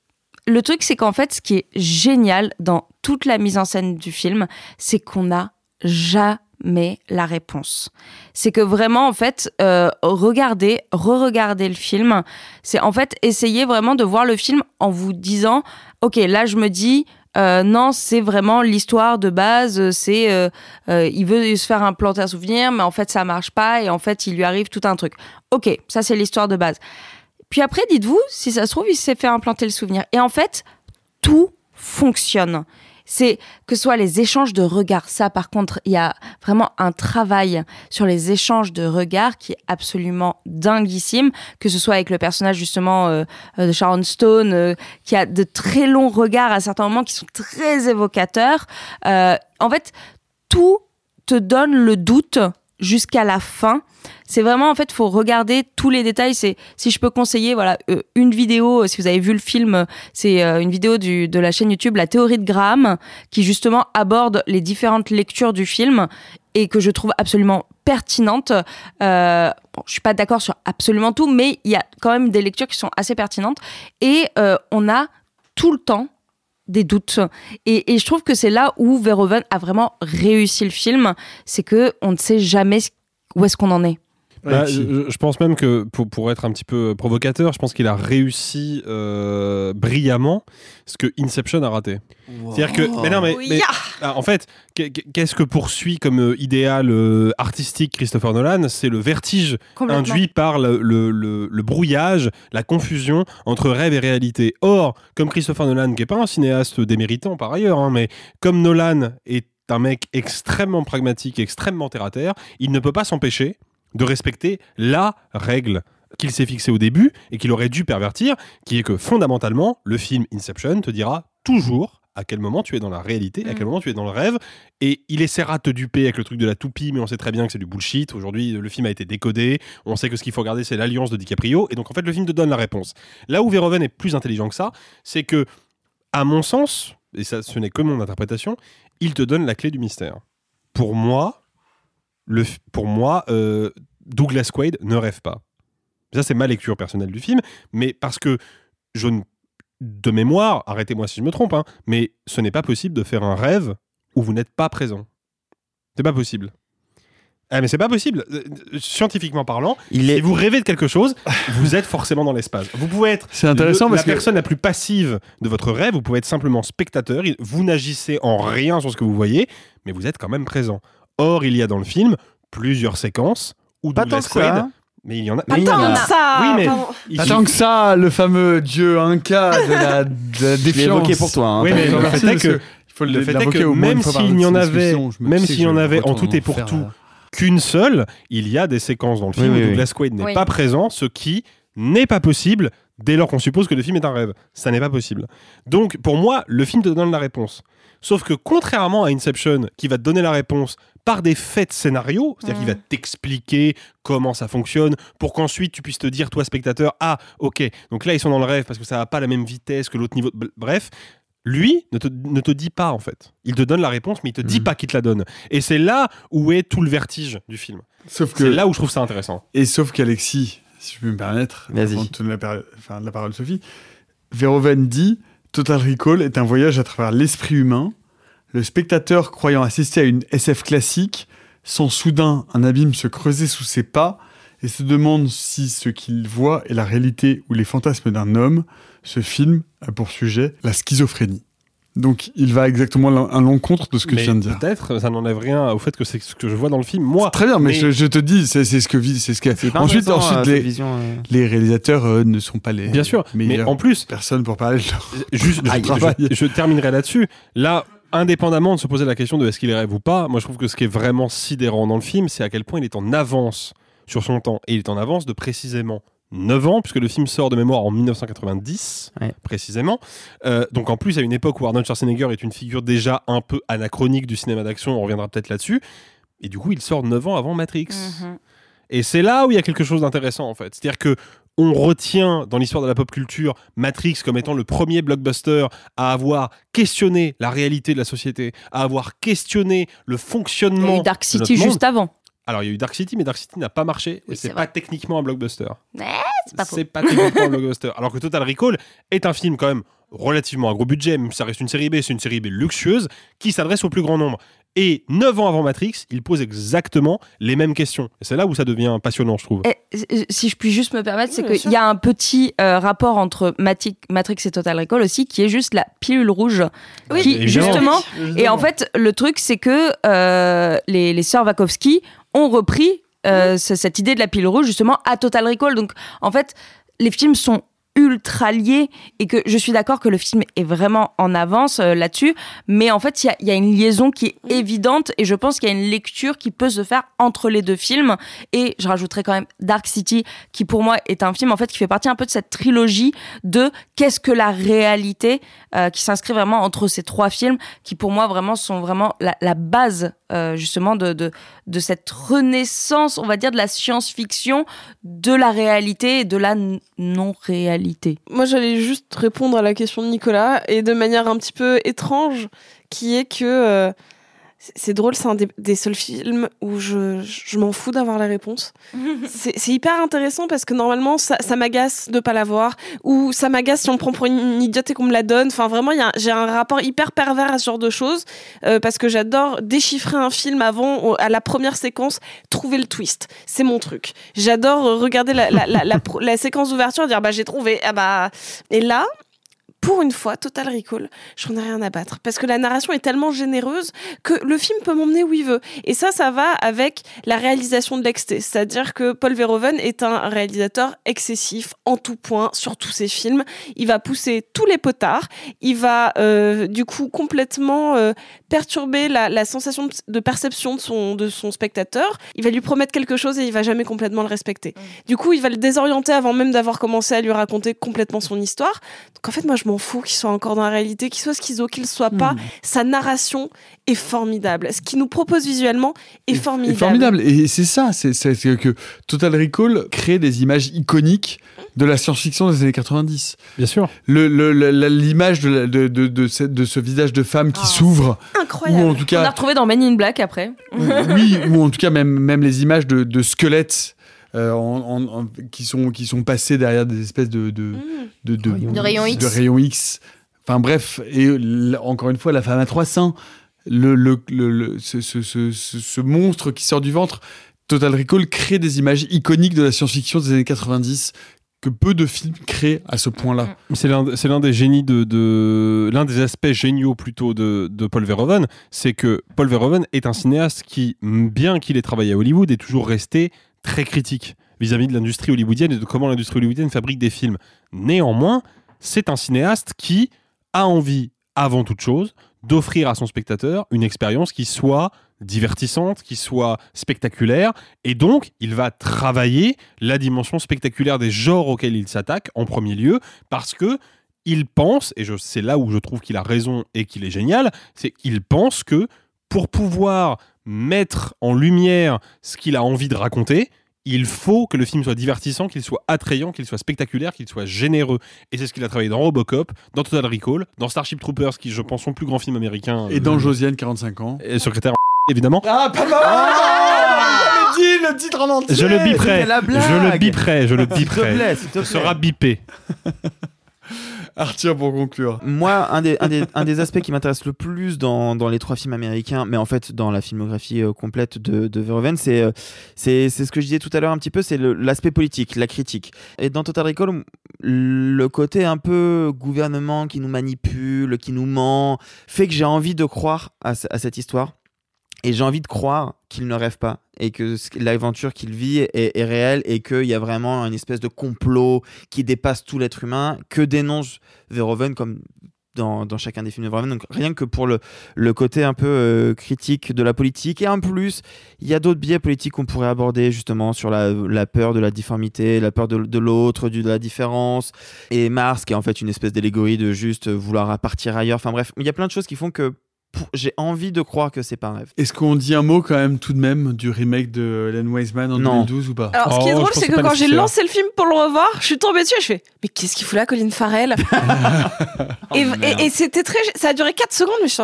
le truc, c'est qu'en fait, ce qui est génial dans toute la mise en scène du film, c'est qu'on n'a jamais la réponse. C'est que vraiment, en fait, euh, regarder, re-regarder le film, c'est en fait essayer vraiment de voir le film en vous disant, ok, là, je me dis. euh, non, c'est vraiment l'histoire de base. C'est euh, euh, il veut se faire implanter un souvenir, mais en fait ça marche pas et en fait il lui arrive tout un truc. Ok, ça c'est l'histoire de base. Puis après, dites-vous, si ça se trouve, il s'est fait implanter le souvenir. Et en fait, tout fonctionne. C'est que ce soit les échanges de regards. Ça, par contre, il y a vraiment un travail sur les échanges de regards qui est absolument dinguissime. Que ce soit avec le personnage, justement, euh, euh, de Sharon Stone, euh, qui a de très longs regards à certains moments qui sont très évocateurs. En fait, tout te donne le doute jusqu'à la fin. C'est vraiment en fait, faut regarder tous les détails. C'est si je peux conseiller, voilà, euh, une vidéo. euh, Si vous avez vu le film, euh, c'est une vidéo du, de la chaîne YouTube La théorie de Graham, qui justement aborde les différentes lectures du film et que je trouve absolument pertinente. Euh, bon, je suis pas d'accord sur absolument tout, mais il y a quand même des lectures qui sont assez pertinentes et euh, on a tout le temps des doutes. Et, et je trouve que c'est là où Verhoeven a vraiment réussi le film, c'est que on ne sait jamais où est-ce qu'on en est. Bah, je, je pense même que pour, pour être un petit peu provocateur, je pense qu'il a réussi euh, brillamment ce que Inception a raté. C'est-à-dire que, mais non, mais, Oui, mais- ya. ah, en fait, qu'est- qu'est-ce que poursuit comme euh, idéal euh, artistique Christopher Nolan? C'est le vertige induit par le, le- le- le brouillage, la confusion entre rêve et réalité. Or, comme Christopher Nolan, qui n'est pas un cinéaste déméritant par ailleurs, hein, mais comme Nolan est un mec extrêmement pragmatique, extrêmement terre à terre, il ne peut pas s'empêcher de respecter la règle qu'il s'est fixée au début et qu'il aurait dû pervertir, qui est que fondamentalement, le film Inception te dira toujours à quel moment tu es dans la réalité, à quel moment tu es dans le rêve, et il essaiera de te duper avec le truc de la toupie, mais on sait très bien que c'est du bullshit. Aujourd'hui, le film a été décodé, on sait que ce qu'il faut regarder, c'est l'alliance de DiCaprio, et donc en fait, le film te donne la réponse. Là où Verhoeven est plus intelligent que ça, c'est que, à mon sens, et ça, ce n'est que mon interprétation, il te donne la clé du mystère. Pour moi, le, pour moi, euh, Douglas Quaid ne rêve pas. Ça, c'est ma lecture personnelle du film, mais parce que je ne- de mémoire, arrêtez-moi si je me trompe, hein, mais ce n'est pas possible de faire un rêve où vous n'êtes pas présent. C'est pas possible. Ah, mais c'est pas possible. Euh, Scientifiquement parlant, si vous rêvez de quelque chose, vous êtes forcément dans l'espace. Vous pouvez être C'est intéressant le- parce la que- personne la plus passive de votre rêve, vous pouvez être simplement spectateur, vous n'agissez en rien sur ce que vous voyez, mais vous êtes quand même présent. Or, il y a dans le film plusieurs séquences où Pas Douglas que ça. Quaid- mais il y en a. Pas tant a. que ça, Oui, mais il Pas tant que ça, le fameux dieu Inca de la, de la défiance. pour toi, hein, oui, mais le fait est que, faut le fait est que même s'il y en avait, même s'il y en avait en tout et pour tout là. qu'une seule, il y a des séquences dans le film Oui, où oui, Douglas Quaid n'est Oui. pas présent, ce qui n'est pas possible dès lors qu'on suppose que le film est un rêve. Ça n'est pas possible. Donc, pour moi, le film te donne la réponse. Sauf que contrairement à Inception, qui va te donner la réponse par des faits de scénario, c'est-à-dire qu'il va t'expliquer comment ça fonctionne, pour qu'ensuite tu puisses te dire, toi spectateur, ah ok, donc là ils sont dans le rêve parce que ça va pas la même vitesse que l'autre niveau. Bref, lui ne te, ne te dit pas en fait. Il te donne la réponse, mais il te dit pas qu'il te la donne. Et c'est là où est tout le vertige du film. Sauf que C'est là où je trouve ça intéressant. Et sauf qu'Alexis, si je peux me permettre, Vas-y. avant de te donner la, par- enfin, la parole Sophie, Verhoeven dit Total Recall est un voyage à travers l'esprit humain. Le spectateur croyant assister à une SF classique sent soudain un abîme se creuser sous ses pas et se demande si ce qu'il voit est la réalité ou les fantasmes d'un homme. Ce film a pour sujet la schizophrénie. Donc il va exactement à l'encontre de ce que mais tu viens de dire. Peut-être, ça n'enlève rien au fait que c'est ce que je vois dans le film. Moi, Très bien, mais, je, je te dis, c'est c'est ce que vit, c'est ce que. hyper Ensuite, ensuite euh, les, cette vision, euh. les réalisateurs euh, ne sont pas les. Bien sûr, mais en plus, personnes pour parler de leur. juste, je, je terminerai là-dessus. Là, indépendamment de se poser la question de est-ce qu'il rêve ou pas, moi je trouve que ce qui est vraiment sidérant dans le film, c'est à quel point il est en avance sur son temps et il est en avance de précisément 9 ans, puisque le film sort de mémoire en 1990, précisément. Euh, donc en plus, à une époque où Arnold Schwarzenegger est une figure déjà un peu anachronique du cinéma d'action, on reviendra peut-être là-dessus. Et du coup, il sort 9 ans avant Matrix. Mhm. Et c'est là où il y a quelque chose d'intéressant en fait. C'est-à-dire que on retient dans l'histoire de la pop culture Matrix comme étant le premier blockbuster à avoir questionné la réalité de la société, à avoir questionné le fonctionnement. Il y a eu Dark City juste avant. Alors il y a eu Dark City, mais Dark City n'a pas marché et c'est pas techniquement un blockbuster. C'est pas faux. Pas techniquement un blockbuster. Alors que Total Recall est un film quand même relativement à gros budget, si ça reste une série B, c'est une série B luxueuse qui s'adresse au plus grand nombre. Et 9 ans avant Matrix, il pose exactement les mêmes questions. Et c'est là où ça devient passionnant, je trouve. Et, si je puis juste me permettre, c'est Oui, qu'il y a un petit euh, rapport entre Mati- Matrix et Total Recall aussi, qui est juste la pilule rouge. Oui. qui, justement, Oui, et en fait, le truc, c'est que euh, les, les sœurs Wachowski ont repris euh, ce- cette idée de la pilule rouge, justement, à Total Recall. Donc, en fait, les films sont ultra liés et que je suis d'accord que le film est vraiment en avance euh, là-dessus. Mais en fait il y a, il y a une liaison qui est évidente et je pense qu'il y a une lecture qui peut se faire entre les deux films. Et je rajouterais quand même Dark City qui pour moi est un film en fait qui fait partie un peu de cette trilogie de qu'est-ce que la réalité euh, qui s'inscrit vraiment entre ces trois films qui pour moi vraiment sont vraiment la, la base euh, justement de, de, de cette renaissance on va dire de la science-fiction de la réalité et de la n- Moi, j'allais juste répondre à la question de Nicolas et de manière un petit peu étrange, qui est que euh, c'est- drôle, c'est un des, des seuls films où je, je m'en fous d'avoir la réponse. c'est c'est hyper intéressant parce que normalement, ça, ça m'agace de pas l'avoir ou ça m'agace si on me prend pour une, idiote et qu'on me la donne. Enfin, vraiment, j'ai un rapport hyper pervers à ce genre de choses euh, parce que j'adore déchiffrer un film avant, à la première séquence, trouver le twist. C'est mon truc. J'adore regarder la, la, la, la séquence d'ouverture et dire bah j'ai trouvé. Ah bah et là. Pour une fois, Total Recall, j'en ai rien à battre. Parce que la narration est tellement généreuse que le film peut m'emmener où il veut. Et ça, ça va avec la réalisation de l'exté. C'est-à-dire que Paul Verhoeven est un réalisateur excessif en tout point sur tous ses films. Il va pousser tous les potards. Il va, euh, du coup, complètement euh, perturber la, la sensation de- de perception de son, de son spectateur. Il va lui promettre quelque chose et il va jamais complètement le respecter. Du coup, il va le désorienter avant même d'avoir commencé à lui raconter complètement son histoire. Donc en fait, moi, je m'en fous qu'il soit encore dans la réalité, qu'il soit schizo, qu'il soit pas. Sa narration est formidable. Ce qu'il nous propose visuellement est formidable. Formidable. Et c'est ça, c'est que Total Recall crée des images iconiques de la science-fiction des années 90. Bien sûr. Le- le- la- la- L'image de, la- de, de, de, cette- de ce visage de femme qui s'ouvre. Incroyable. Ou en tout on a cas, retrouvé dans Men in Black après oui, ou en tout cas même, même les images de, de squelettes. Euh, en- en- en- qui, sont, qui sont passés derrière des espèces de, de, de, de, De rayons X. de rayons X. Enfin bref, et encore une fois, la femme à trois seins, le, le, le- le- ce, ce- ce- ce- ce monstre qui sort du ventre, Total Recall crée des images iconiques de la science-fiction des années 90 que peu de films créent à ce point-là. C'est l'un, c'est l'un des génies de, de- l'un des aspects géniaux plutôt de, de Paul Verhoeven, c'est que Paul Verhoeven est un cinéaste qui, bien qu'il ait travaillé à Hollywood, est toujours resté très critique vis-à-vis de l'industrie hollywoodienne et de comment l'industrie hollywoodienne fabrique des films. Néanmoins, c'est un cinéaste qui a envie, avant toute chose, d'offrir à son spectateur une expérience qui soit divertissante, qui soit spectaculaire, et donc il va travailler la dimension spectaculaire des genres auxquels il s'attaque en premier lieu, parce que il pense, et c'est là où je trouve qu'il a raison et qu'il est génial, c'est qu'il pense que pour pouvoir mettre en lumière ce qu'il a envie de raconter, il faut que le film soit divertissant, qu'il soit attrayant, qu'il soit spectaculaire, qu'il soit généreux. Et c'est ce qu'il a travaillé dans Robocop, dans Total Recall, dans Starship Troopers, qui je pense son plus grand film américain. Et dans euh, Josiane, 45 ans. et Secrétaire évidemment. Ah, pas mal Ah dit le titre en entier Je le biperai. Je le biperai. Je le S'il te biperai. plaît, s'il te Ce sera bipé. Arthur, pour conclure. Moi, un des, aspects qui m'intéresse le plus dans, les trois films américains, mais en fait dans la filmographie euh, complète de, de Verhoeven, c'est, euh, c'est, ce que je disais tout à l'heure un petit peu, c'est l'aspect politique, la critique. Et dans Total Recall, le côté un peu gouvernement qui nous manipule, qui nous ment, fait que j'ai envie de croire à cette histoire. Et j'ai envie de croire qu'il ne rêve pas et que l'aventure qu'il vit est, réelle et qu'il y a vraiment une espèce de complot qui dépasse tout l'être humain que dénonce Verhoeven comme dans, chacun des films de Verhoeven. Donc rien que pour le, côté un peu euh, critique de la politique. Et en plus, il y a d'autres biais politiques qu'on pourrait aborder justement sur la, peur de la difformité, la peur de, de l'autre, de la différence. Et Mars, qui est en fait une espèce d'allégorie de juste vouloir partir ailleurs. Enfin bref, il y a plein de choses qui font que j'ai envie de croire que c'est pas un rêve. Est-ce qu'on dit un mot quand même tout de même du remake de Len Wiseman en Non. 2012 ou pas? Alors, ce qui est drôle, c'est que quand j'ai lancé le film pour le revoir, je suis tombée dessus et je fais Mais qu'est-ce qu'il fout là, Colin Farrell? Et, et- et c'était très. Ça a duré 4 secondes, mais je suis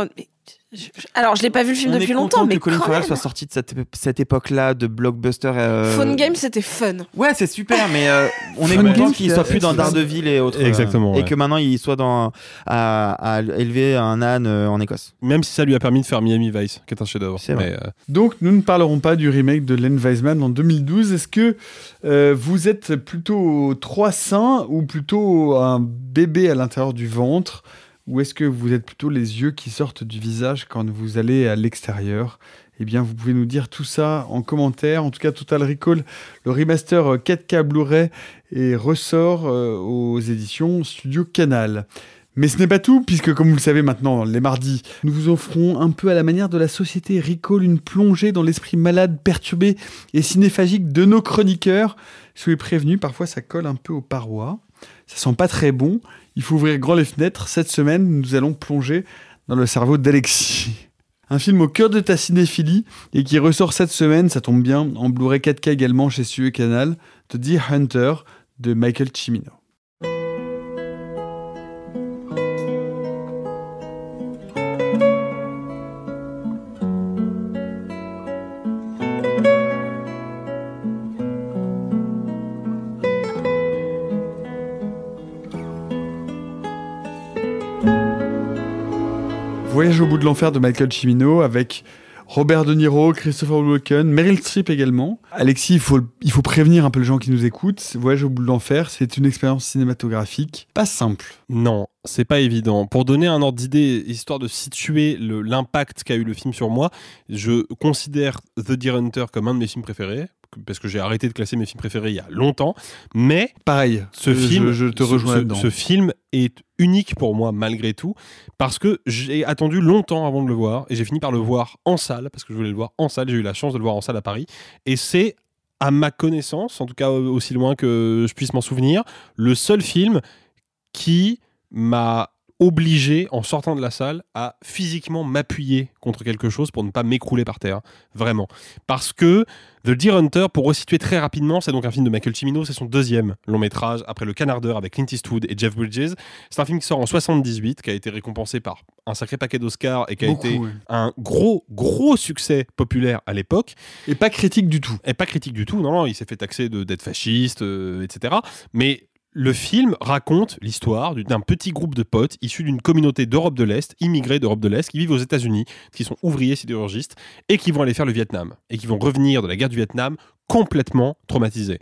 Alors, je l'ai pas vu le film On depuis longtemps, que mais Colin quand Farrell soit sorti de cette, cette époque-là de blockbuster. euh, Phone Game, c'était fun. Ouais, c'est super, mais euh, on est content qu'il soit plus dans Daredevil et autres. euh, Exactement, Et que maintenant il soit dans à, à élever un âne euh, en Écosse. Même si ça lui a permis de faire Miami Vice, qui est un chef-d'œuvre. C'est vrai. Mais, euh, Donc, nous ne parlerons pas du remake de Len Wiseman en 2012. Est-ce que euh, vous êtes plutôt trois seins ou plutôt un bébé à l'intérieur du ventre? Ou est-ce que vous êtes plutôt les yeux qui sortent du visage quand vous allez à l'extérieur? Eh bien, vous pouvez nous dire tout ça en commentaire. En tout cas, Total Recall, le remaster euh, 4K Blu-ray et ressort euh, aux éditions Studio Canal. Mais ce n'est pas tout, puisque comme vous le savez maintenant, les mardis, nous vous offrons un peu à la manière de la société Recall une plongée dans l'esprit malade, perturbé et cinéphagique de nos chroniqueurs. Soyez prévenus, parfois ça colle un peu aux parois. Ça sent pas très bon. Il faut ouvrir grand les fenêtres. Cette semaine, nous allons plonger dans le cerveau d'Alexis. Un film au cœur de ta cinéphilie et qui ressort cette semaine, ça tombe bien, en Blu-ray 4K également chez Studio Canal, The Deer Hunter de Michael Cimino. Voyage au bout de l'enfer de Michael Cimino avec Robert De Niro, Christopher Walken, Meryl Streep également. Alexis, il faut, il faut prévenir un peu les gens qui nous écoutent. Voyage au bout de l'enfer, c'est une expérience cinématographique pas simple. Non, c'est pas évident. Pour donner un ordre d'idée, histoire de situer l'impact qu'a eu le film sur moi, je considère The Deer Hunter comme un de mes films préférés, parce que j'ai arrêté de classer mes films préférés il y a longtemps. Mais pareil, ce film, je te rejoins. Ce film est unique pour moi malgré tout, parce que j'ai attendu longtemps avant de le voir et j'ai fini par le voir en salle, parce que je voulais le voir en salle. J'ai eu la chance de le voir en salle à Paris, et c'est à ma connaissance, en tout cas aussi loin que je puisse m'en souvenir, le seul film qui m'a obligé, en sortant de la salle, à physiquement m'appuyer contre quelque chose pour ne pas m'écrouler par terre. Vraiment. Parce que The Deer Hunter, pour resituer très rapidement, c'est donc un film de Michael Cimino, c'est son deuxième long métrage après Le Canardeur avec Clint Eastwood et Jeff Bridges. C'est un film qui sort en 78, qui a été récompensé par un sacré paquet d'Oscars et qui a Beaucoup, été ouais. un gros, gros succès populaire à l'époque. Et pas critique du tout. Et pas critique du tout, non, non, il s'est fait taxer de- d'être fasciste, euh, etc. Mais le film raconte l'histoire du- d'un petit groupe de potes issus d'une communauté d'Europe de l'Est, immigrés d'Europe de l'Est, qui vivent aux États-Unis, qui sont ouvriers sidérurgistes et qui vont aller faire le Vietnam et qui vont revenir de la guerre du Vietnam complètement traumatisés.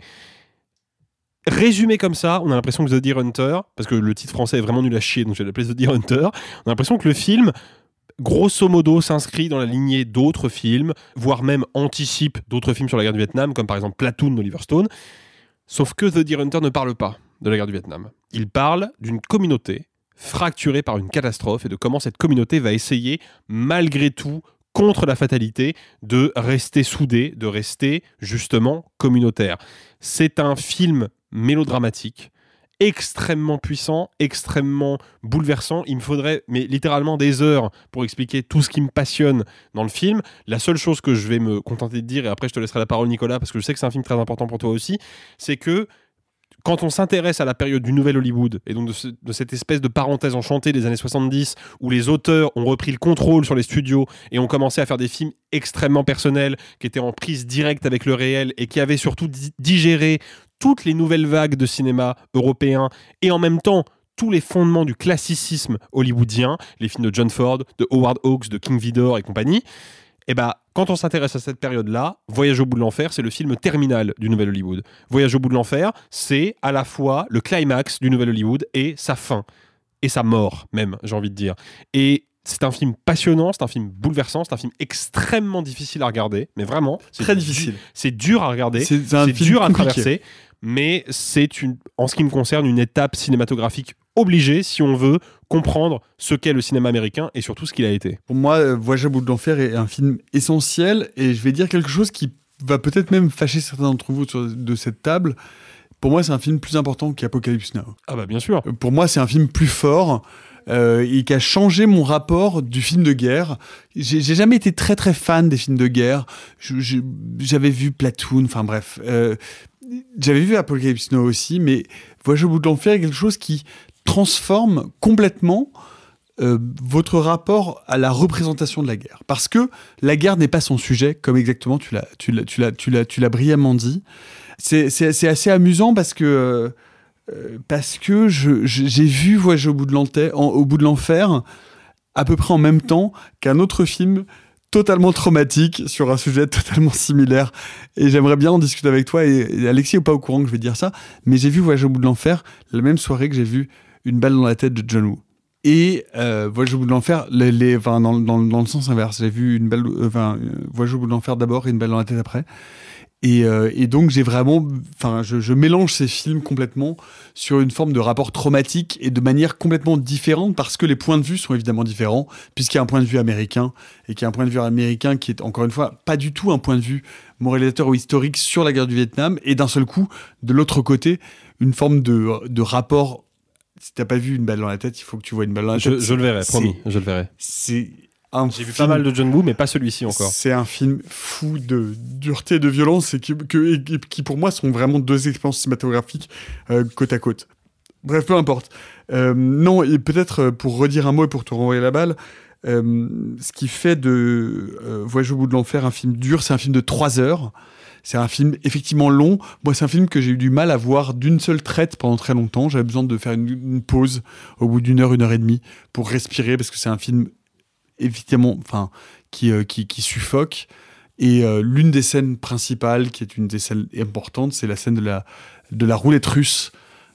Résumé comme ça, on a l'impression que The Deer Hunter, parce que le titre français est vraiment nul à chier, donc je vais l'appeler The Deer Hunter, on a l'impression que le film grosso modo s'inscrit dans la lignée d'autres films, voire même anticipe d'autres films sur la guerre du Vietnam, comme par exemple Platoon d'Oliver Stone. Sauf que The Deer Hunter ne parle pas de la guerre du Vietnam. Il parle d'une communauté fracturée par une catastrophe et de comment cette communauté va essayer, malgré tout, contre la fatalité, de rester soudée, de rester justement communautaire. C'est un film mélodramatique extrêmement puissant, extrêmement bouleversant. Il me faudrait, mais littéralement des heures pour expliquer tout ce qui me passionne dans le film. La seule chose que je vais me contenter de dire, et après je te laisserai la parole Nicolas, parce que je sais que c'est un film très important pour toi aussi, c'est que quand on s'intéresse à la période du Nouvel Hollywood, et donc de, ce- de cette espèce de parenthèse enchantée des années 70, où les auteurs ont repris le contrôle sur les studios et ont commencé à faire des films extrêmement personnels, qui étaient en prise directe avec le réel, et qui avaient surtout di- digéré toutes les nouvelles vagues de cinéma européen, et en même temps tous les fondements du classicisme hollywoodien, les films de John Ford, de Howard Hawks, de King Vidor et compagnie, et bah, quand on s'intéresse à cette période-là, Voyage au bout de l'enfer, c'est le film terminal du Nouvel Hollywood. Voyage au bout de l'enfer, c'est à la fois le climax du Nouvel Hollywood et sa fin. Et sa mort, même, j'ai envie de dire. Et c'est un film passionnant, c'est un film bouleversant, c'est un film extrêmement difficile à regarder, mais vraiment. c'est Très difficile. C'est dur à regarder, C'est dur à compliqué. traverser, mais c'est en ce qui me concerne, une étape cinématographique obligé si on veut comprendre ce qu'est le cinéma américain et surtout ce qu'il a été. Pour moi, euh, Voyage au bout de l'enfer est un film essentiel et je vais dire quelque chose qui va peut-être même fâcher certains d'entre vous de cette table. Pour moi, c'est un film plus important qu'Apocalypse Now. Ah bah bien sûr. Euh, Pour moi, c'est un film plus fort euh, et qui a changé mon rapport du film de guerre. J'ai jamais été très très fan des films de guerre. J'avais vu Platoon, enfin bref. Euh, J'avais vu Apocalypse Now aussi, mais Voyage au bout de l'enfer est quelque chose qui transforme complètement euh, votre rapport à la représentation de la guerre. Parce que la guerre n'est pas son sujet, comme exactement tu l'as, brillamment dit. C'est, assez amusant parce que, euh, que j'ai vu Voyage au bout de l'enfer, en- au à peu près en même temps qu'un autre film totalement traumatique sur un sujet totalement similaire. Et j'aimerais bien en discuter avec toi. Et Alexis n'est pas au courant que je vais dire ça, mais j'ai vu Voyage au bout de l'enfer la même soirée que j'ai vu Une balle dans la tête de John Woo. Et euh, Voyage au bout de l'enfer, les, dans, dans- dans le sens inverse. J'ai vu une balle, euh, enfin, euh, Voyage au bout de l'enfer d'abord et une balle dans la tête après. Et, et donc j'ai vraiment, enfin, je, je mélange ces films complètement sur une forme de rapport traumatique et de manière complètement différente parce que les points de vue sont évidemment différents puisqu'il y a un point de vue américain et qu'il y a un point de vue américain qui est encore une fois pas du tout un point de vue moralisateur ou historique sur la guerre du Vietnam et d'un seul coup de l'autre côté une forme de, de rapport. Si t'as pas vu une balle dans la tête, il faut que tu vois une balle dans la Je, tête. je le verrai, promis, je le verrai. C'est un J'ai vu film- pas mal de John Woo, mais pas celui-ci encore. c'est un film fou de dureté et de violence et qui, que- et qui- qui, pour moi sont vraiment deux expériences cinématographiques euh, côte à côte. Bref, peu importe. Euh, non, et peut-être euh, pour redire un mot et pour te renvoyer la balle, euh, ce qui fait de euh, Voyage au bout de l'enfer un film dur, c'est un film de trois heures. C'est un film effectivement long. Moi, c'est un film que j'ai eu du mal à voir d'une seule traite pendant très longtemps. J'avais besoin de faire une, pause au bout d'une heure, une heure et demie pour respirer parce que c'est un film évidemment, enfin, qui, euh, qui, qui suffoque. Et euh, l'une des scènes principales, qui est une des scènes importantes, c'est la scène de la, de la roulette russe.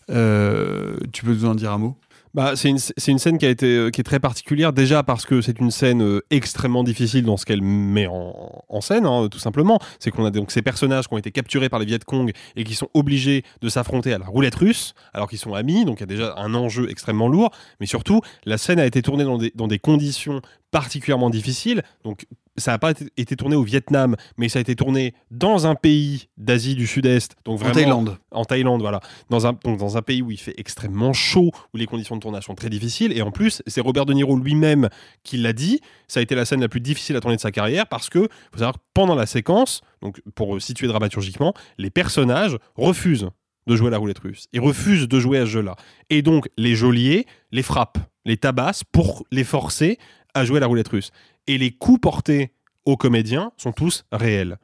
Euh, tu peux nous en dire un mot? Bah, c'est une, une scène qui, a été, euh, qui est très particulière, déjà parce que c'est une scène euh, extrêmement difficile dans ce qu'elle met en, en scène, hein, tout simplement. C'est qu'on a donc ces personnages qui ont été capturés par les Viet Cong et qui sont obligés de s'affronter à la roulette russe, alors qu'ils sont amis, donc il y a déjà un enjeu extrêmement lourd. Mais surtout, la scène a été tournée dans des, dans des conditions particulièrement difficiles. Donc, ça n'a pas été, tourné au Vietnam, mais ça a été tourné dans un pays d'Asie du Sud-Est. Donc vraiment, Thaïlande. En Thaïlande, voilà. Dans un, donc dans un pays où il fait extrêmement chaud, où les conditions de tournage sont très difficiles. Et en plus, c'est Robert De Niro lui-même qui l'a dit. Ça a été la scène la plus difficile à tourner de sa carrière parce que, faut savoir, que pendant la séquence, donc pour euh, situer dramaturgiquement, les personnages refusent de jouer à la roulette russe. Ils refusent de jouer à ce jeu-là. Et donc, les geôliers les frappent, les tabassent pour les forcer à jouer à la roulette russe. Et les coups portés aux comédiens sont tous réels.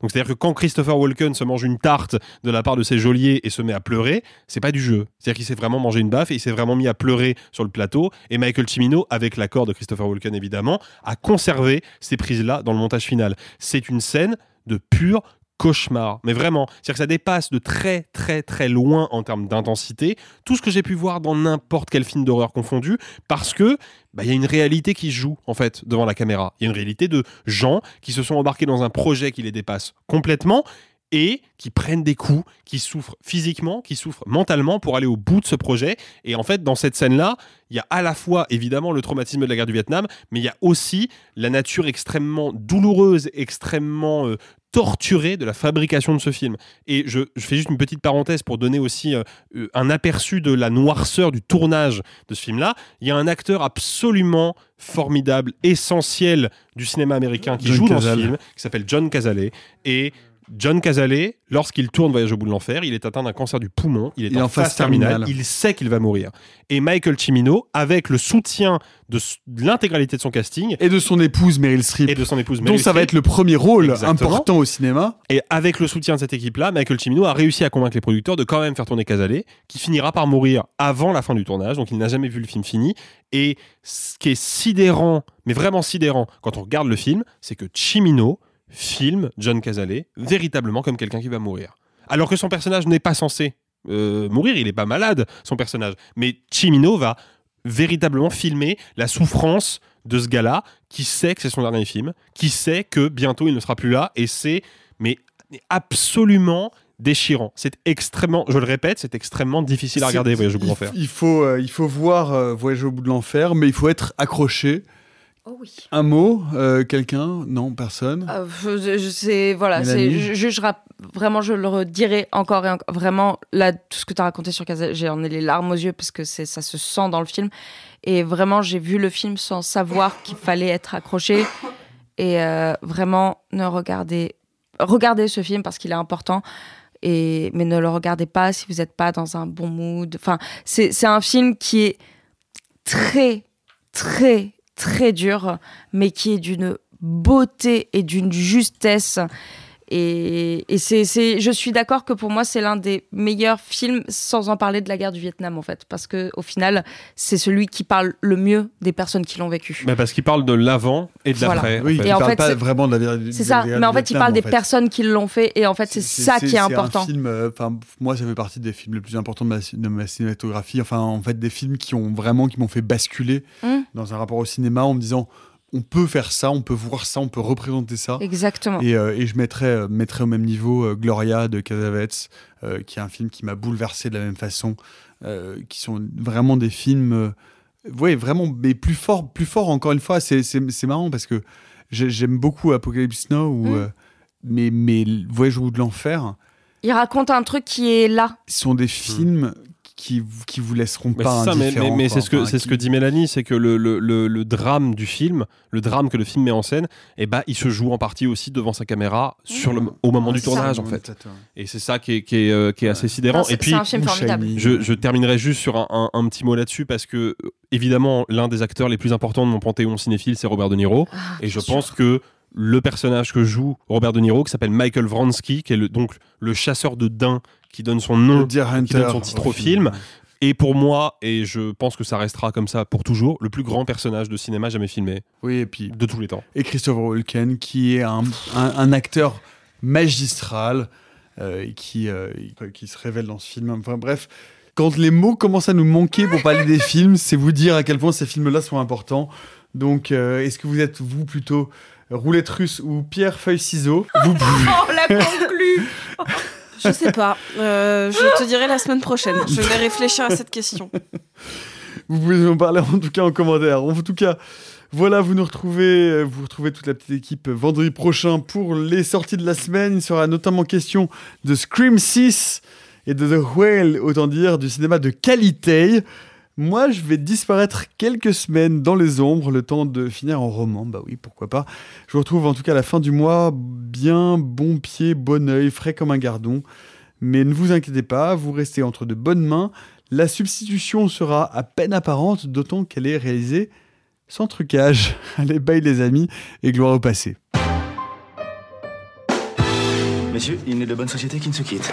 Donc c'est-à-dire que quand Christopher Walken se mange une tarte de la part de ses geôliers et se met à pleurer, c'est pas du jeu. C'est-à-dire qu'il s'est vraiment mangé une baffe et il s'est vraiment mis à pleurer sur le plateau. Et Michael Cimino, avec l'accord de Christopher Walken évidemment, a conservé ces prises-là dans le montage final. C'est une scène de pur cauchemar. Mais vraiment, c'est-à-dire que ça dépasse de très très très loin en termes d'intensité tout ce que j'ai pu voir dans n'importe quel film d'horreur confondu, parce que bah, il y a une réalité qui joue en fait devant la caméra. Il y a une réalité de gens qui se sont embarqués dans un projet qui les dépasse complètement et qui prennent des coups, qui souffrent physiquement, qui souffrent mentalement pour aller au bout de ce projet. Et en fait, dans cette scène-là, il y a à la fois évidemment le traumatisme de la guerre du Vietnam, mais il y a aussi la nature extrêmement douloureuse, extrêmement euh, torturée de la fabrication de ce film. Et je, je fais juste une petite parenthèse pour donner aussi euh, euh, un aperçu de la noirceur du tournage de ce film-là. Il y a un acteur absolument formidable, essentiel du cinéma américain qui John joue dans ce film, qui s'appelle John Cazale. Et John Cazale, lorsqu'il tourne Voyage au bout de l'enfer, il est atteint d'un cancer du poumon, il est Il en, en phase phase terminale, terminale. il sait qu'il va mourir. Et Michael Cimino, avec le soutien de, l'intégralité de son casting Et de son épouse Meryl Streep. et de son épouse dont Meryl ça va être le premier rôle Exactement. important au cinéma. et avec le soutien de cette équipe-là, Michael Cimino a réussi à convaincre les producteurs de quand même faire tourner Casale, qui finira par mourir avant la fin du tournage, donc il n'a jamais vu le film fini. Et ce qui est sidérant, mais vraiment sidérant, quand on regarde le film, c'est que Cimino filme John Casale véritablement comme quelqu'un qui va mourir. Alors que son personnage n'est pas censé euh, mourir, il n'est pas malade, son personnage. Mais Cimino va véritablement filmer la souffrance de ce gars-là, qui sait que c'est son dernier film, qui sait que bientôt il ne sera plus là, et c'est mais absolument déchirant. C'est extrêmement, je le répète, c'est extrêmement difficile à regarder, Voyage au bout de l'enfer. Il faut, euh, il faut voir euh, Voyage au bout de l'enfer, mais il faut être accroché. Oh oui. Un mot, euh, quelqu'un? Non, personne? Euh, je, je sais, voilà, c'est, je, vraiment, je le redirai encore et encore. Vraiment, là, tout ce que tu as raconté sur Casa, j'en ai les larmes aux yeux parce que c'est, ça se sent dans le film. Et vraiment, j'ai vu le film sans savoir qu'il fallait être accroché. Et euh, vraiment, ne regardez, regardez ce film parce qu'il est important. Et, mais ne le regardez pas si vous n'êtes pas dans un bon mood. Enfin, c'est, c'est un film qui est très, très, très dur, mais qui est d'une beauté et d'une justesse. Et, et c'est, c'est, je suis d'accord que pour moi, c'est l'un des meilleurs films, sans en parler de la guerre du Vietnam, en fait. Parce que au final, c'est celui qui parle le mieux des personnes qui l'ont vécu. Bah, parce qu'il parle de l'avant et de Voilà. l'après. Oui, en fait. il Et en parle fait, pas vraiment de la C'est ça, mais en fait, il parle des personnes qui l'ont fait, et en fait, c'est, ça qui est, important. un film, euh, enfin, moi, ça fait partie des films les plus importants de ma, de ma cinématographie. Enfin, en fait, des films qui ont vraiment, qui m'ont fait basculer Mm. dans un rapport au cinéma en me disant, on peut faire ça, on peut voir ça, on peut représenter ça. Exactement. Et, euh, et je mettrais, euh, mettrais au même niveau euh, Gloria de Casavets, euh, qui est un film qui m'a bouleversé de la même façon, euh, qui sont vraiment des films, euh, ouais, vraiment, mais plus fort, plus fort encore une fois. C'est, marrant parce que j'ai- j'aime beaucoup Apocalypse Now, ou, Mm. euh, mais, mais Voyage au bout de l'enfer, Il raconte un truc qui est là. ce sont des films qui, vous- qui vous laisseront Mais pas ça, mais, mais- mais c'est ce que Enfin, c'est ce que dit Mélanie, c'est que le, le, le, le drame du film, le drame que le film met en scène, eh ben il se joue en partie aussi devant sa caméra sur le au moment du ça. tournage en fait. Et c'est ça qui est qui est, euh, qui est assez sidérant. Non, Et puis un film formidable. Je, je terminerai juste sur un, un- un petit mot là-dessus parce que évidemment l'un des acteurs les plus importants de mon panthéon cinéphile c'est Robert De Niro Ah, et je pense que le personnage que joue Robert De Niro qui s'appelle Michael Vransky qui est le, donc le chasseur de daims qui donne son nom qui donne son titre au film. et pour moi et je pense que ça restera comme ça pour toujours le plus grand personnage de cinéma jamais filmé. Oui, et puis de tous les temps. Et Christopher Walken, qui est un, un- un acteur magistral euh, et qui, euh, qui se révèle dans ce film. Enfin bref, quand les mots commencent à nous manquer pour parler des films, c'est vous dire à quel point ces films-là sont importants. Donc, euh, est-ce que vous êtes, vous, plutôt roulette russe ou pierre, feuille, ciseaux Vous pouvez... Oh, la conclue Je sais pas. Euh, je te dirai la semaine prochaine. Je vais réfléchir à cette question. Vous pouvez nous en parler en tout cas en commentaire. En tout cas, voilà, vous nous retrouvez, euh, vous retrouvez toute la petite équipe vendredi prochain pour les sorties de la semaine. Il sera notamment question de Scream 6 et de The Whale, autant dire du cinéma de qualité. Moi, je vais disparaître quelques semaines dans les ombres, le temps de finir en roman. Bah oui, pourquoi pas. Je vous retrouve en tout cas à la fin du mois, bien bon pied, bon oeil, frais comme un gardon. Mais ne vous inquiétez pas, vous restez entre de bonnes mains. La substitution sera à peine apparente, d'autant qu'elle est réalisée sans trucage. Allez, bye les amis, et gloire au passé. Messieurs, il n'est de bonne société qui ne se quitte.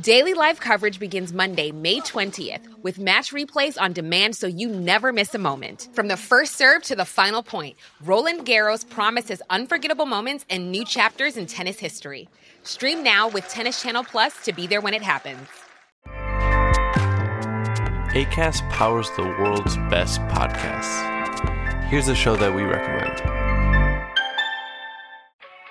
Daily live coverage begins Monday, May 20th, with match replays on demand so you never miss a moment. From the first serve to the final point, Roland Garros promises unforgettable moments and new chapters in tennis history. Stream now with Tennis Channel Plus to be there when it happens. ACAST powers the world's best podcasts. Here's a show that we recommend.